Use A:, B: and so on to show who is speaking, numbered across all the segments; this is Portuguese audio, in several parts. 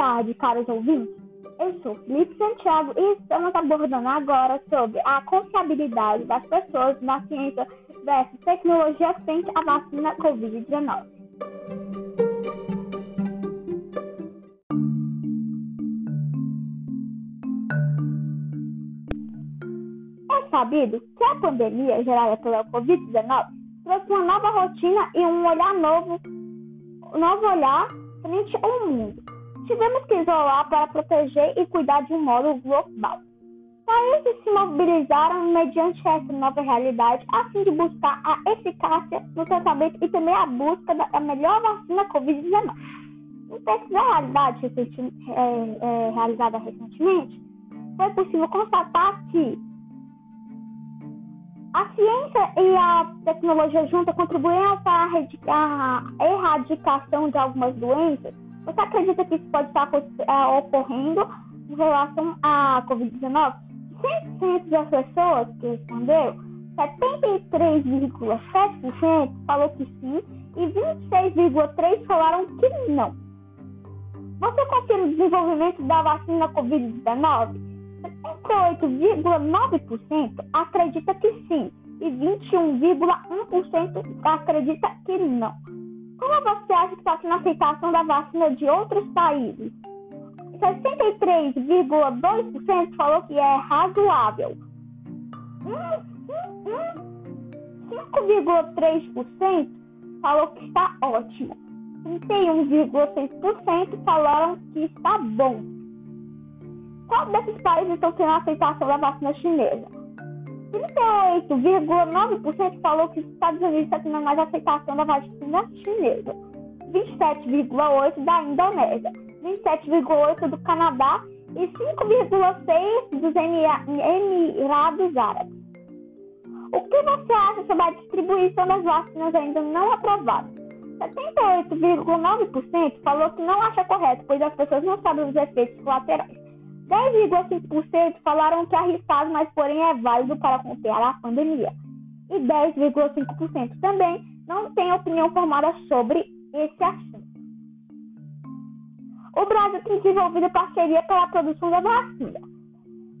A: tarde, caros ouvintes. Eu sou Felipe Santiago e estamos abordando agora sobre a confiabilidade das pessoas na ciência versus tecnologia frente à vacina Covid-19. É sabido que a pandemia gerada pela Covid-19 trouxe uma nova rotina e um olhar novo, um novo olhar frente ao mundo. Tivemos que isolar para proteger e cuidar de um modo global. Países se mobilizaram mediante essa nova realidade a fim de buscar a eficácia no tratamento e também a busca da melhor vacina Covid-19. Em pesquisa realidade é, é, realizada recentemente, foi possível constatar que a ciência e a tecnologia juntas contribuem para a erradicação de algumas doenças você acredita que isso pode estar é, ocorrendo em relação à Covid-19? 100% das pessoas que responderam, 73,7% falou que sim e 26,3% falaram que não. Você confia no desenvolvimento da vacina Covid-19? 78,9% acredita que sim e 21,1% acredita que não. Como você acha que está sendo a aceitação da vacina de outros países? 63,2% falou que é razoável. 5,3% falou que está ótimo. 31,6% falaram que está bom. Qual desses países estão tendo a aceitação da vacina chinesa? 38,9% falou que os Estados Unidos está tendo mais aceitação da vacina chinesa, 27,8% da Indonésia, 27,8% do Canadá e 5,6% dos Emirados Árabes. O que você acha sobre a distribuição das vacinas ainda não aprovadas? 78,9% falou que não acha correto, pois as pessoas não sabem os efeitos colaterais. 10,5% falaram que é arriscado, mas porém é válido para conter a pandemia. E 10,5% também não tem opinião formada sobre esse assunto. O Brasil tem desenvolvido parceria pela produção da vacina.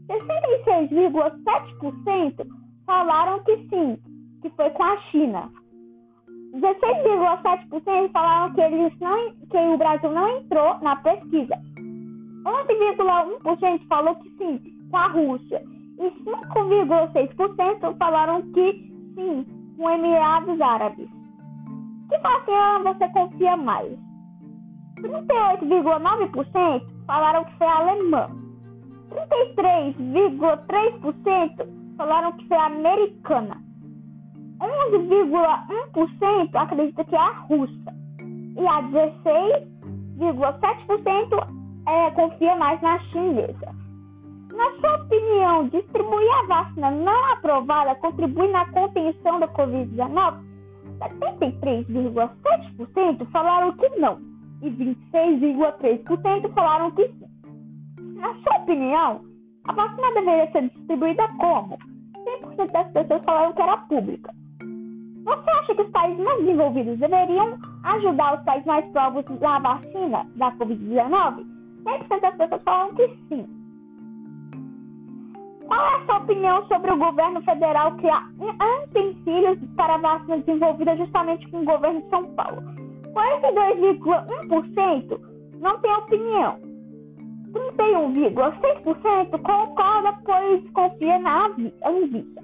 A: 66,7% falaram que sim, que foi com a China. 16,7% falaram que, eles não, que o Brasil não entrou na pesquisa. 11,1% falou que sim, com a Rússia. E 5,6% falaram que sim, com Emirados Árabes. Que vacina você confia mais? 38,9% falaram que foi alemã. 33,3% falaram que foi americana. 11,1% acredita que é a russa. E a 16,7% é, confia mais na chinesa. Na sua opinião, distribuir a vacina não aprovada contribui na contenção da Covid-19? 73,7% falaram que não e 26,3% falaram que sim. Na sua opinião, a vacina deveria ser distribuída como? 100% das pessoas falaram que era pública. Você acha que os países mais desenvolvidos deveriam ajudar os países mais pobres na vacina da Covid-19? 100% das pessoas falam que sim. Qual é a sua opinião sobre o governo federal criar utensílios para vacinas desenvolvidas justamente com o governo de São Paulo? 42,1% não tem opinião. 31,6% concorda, pois confia na Anvisa.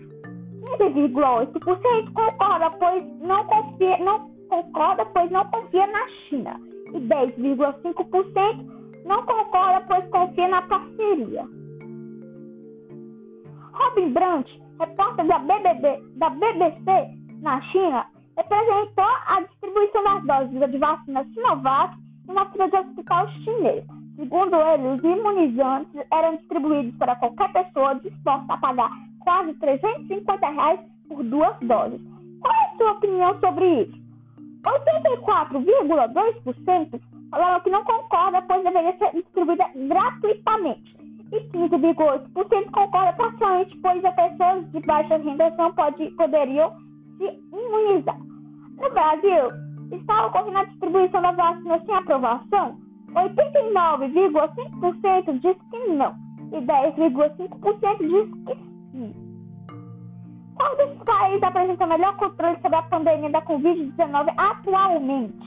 A: 15,8% concorda, pois não confia, não concorda, pois não confia na China. E 10,5% não concorda, pois confia na parceria. Robin Brandt, repórter da, BBB, da BBC na China, representou a distribuição das doses de vacina Sinovac uma fila de hospital chinês. Segundo ele, os imunizantes eram distribuídos para qualquer pessoa disposta a pagar quase 350 reais por duas doses. Qual é a sua opinião sobre isso? 84,2% falaram que não concorda, pois deveria ser distribuída gratuitamente. E 15,8% concorda parcialmente, pois as pessoas de baixa renda não pode, poderiam se imunizar. No Brasil, está ocorrendo a distribuição da vacina sem aprovação? 89,5% diz que não e 10,5% diz que sim. Qual dos países apresenta melhor controle sobre a pandemia da Covid-19 atualmente?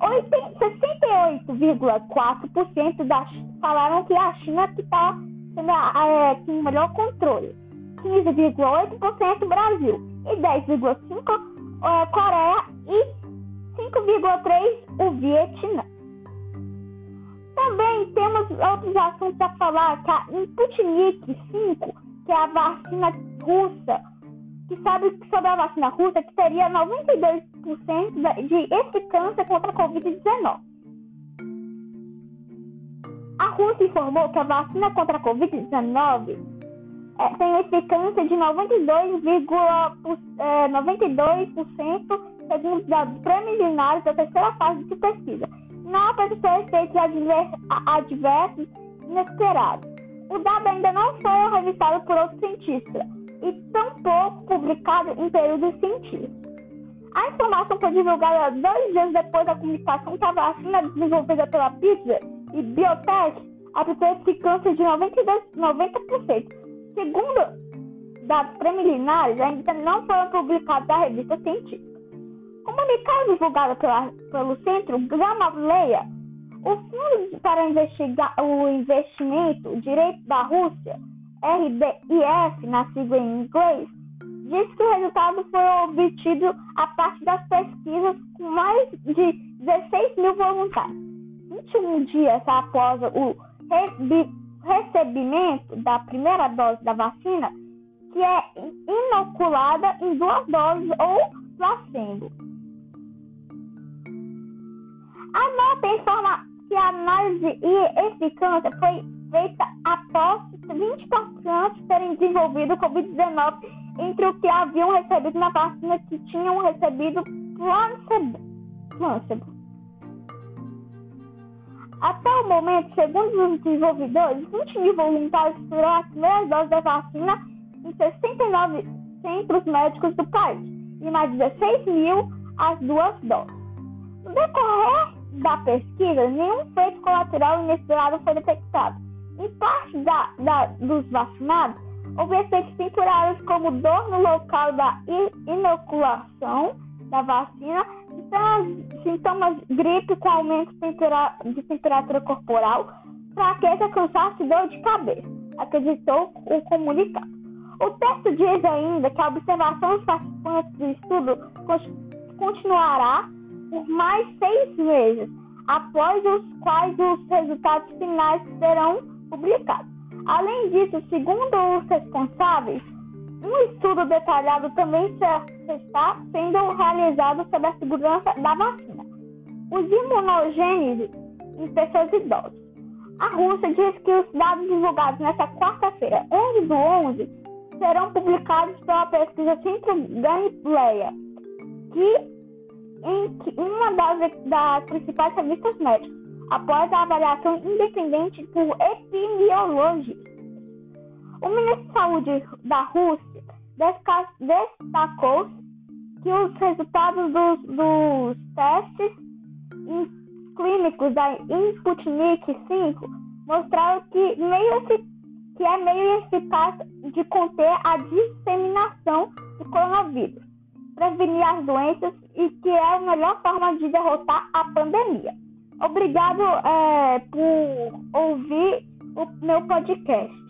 A: 68,4% das falaram que a China está tendo é, tem melhor controle. 15,8% Brasil e 10,5% é, Coreia e 5,3% o Vietnã. Também temos outros assuntos a falar, que a Sputnik 5, que é a vacina russa, que sabe sobre a vacina russa, que teria 92% de eficácia contra a Covid-19. A Rússia informou que a vacina contra a Covid-19 é, tem eficácia de 92,92% é, 92%, segundo dados preliminares da terceira fase de pesquisa não apresentou efeitos adversos inesperados. O dado ainda não foi revisado por outros cientistas e tampouco publicado em períodos científicos. A informação foi divulgada dois dias depois da comunicação que a vacina desenvolvida pela Pfizer e Biotech apresentou eficácia de 92, 90%. Segundo dados preliminares, ainda não foram publicados na revista científica. Comunicado divulgado pela, pelo Centro Gamaleia, o Fundo para investigar o Investimento Direito da Rússia, RBIF, na sigla em inglês, diz que o resultado foi obtido a partir das pesquisas com mais de 16 mil voluntários. 21 dias após o recebimento da primeira dose da vacina, que é inoculada em duas doses ou placebo. A nota informa que a análise e eficácia foi feita após 24 anos terem desenvolvido o Covid-19 entre o que haviam recebido na vacina que tinham recebido placebo. Até o momento, segundo os desenvolvedores, 20 mil voluntários foram as primeiras doses da vacina em 69 centros médicos do país e mais 16 mil as duas doses. No decorrer da pesquisa, nenhum efeito colateral inesperado foi detectado. Em parte da, da, dos vacinados, houve efeitos temporários como dor no local da inoculação da vacina, sintomas, sintomas gripe com aumento de temperatura corporal, fraqueza, cansaço e dor de cabeça, acreditou o comunicado. O texto diz ainda que a observação dos participantes do estudo continuará por mais seis meses, após os quais os resultados finais serão publicados. Além disso, segundo os responsáveis, um estudo detalhado também está sendo realizado sobre a segurança da vacina. Os imunogênios em pessoas idosas. A Rússia diz que os dados divulgados nesta quarta-feira, 11 do 11, serão publicados pela pesquisa Centro Galileia, que em uma das, das principais revistas médicas, após a avaliação independente por epidemiologistas. O ministro de Saúde da Rússia destacou que os resultados dos, dos testes clínicos da Sputnik 5 mostraram que, meio, que é meio eficaz de conter a disseminação do coronavírus prevenir as doenças e que é a melhor forma de derrotar a pandemia. Obrigado é, por ouvir o meu podcast.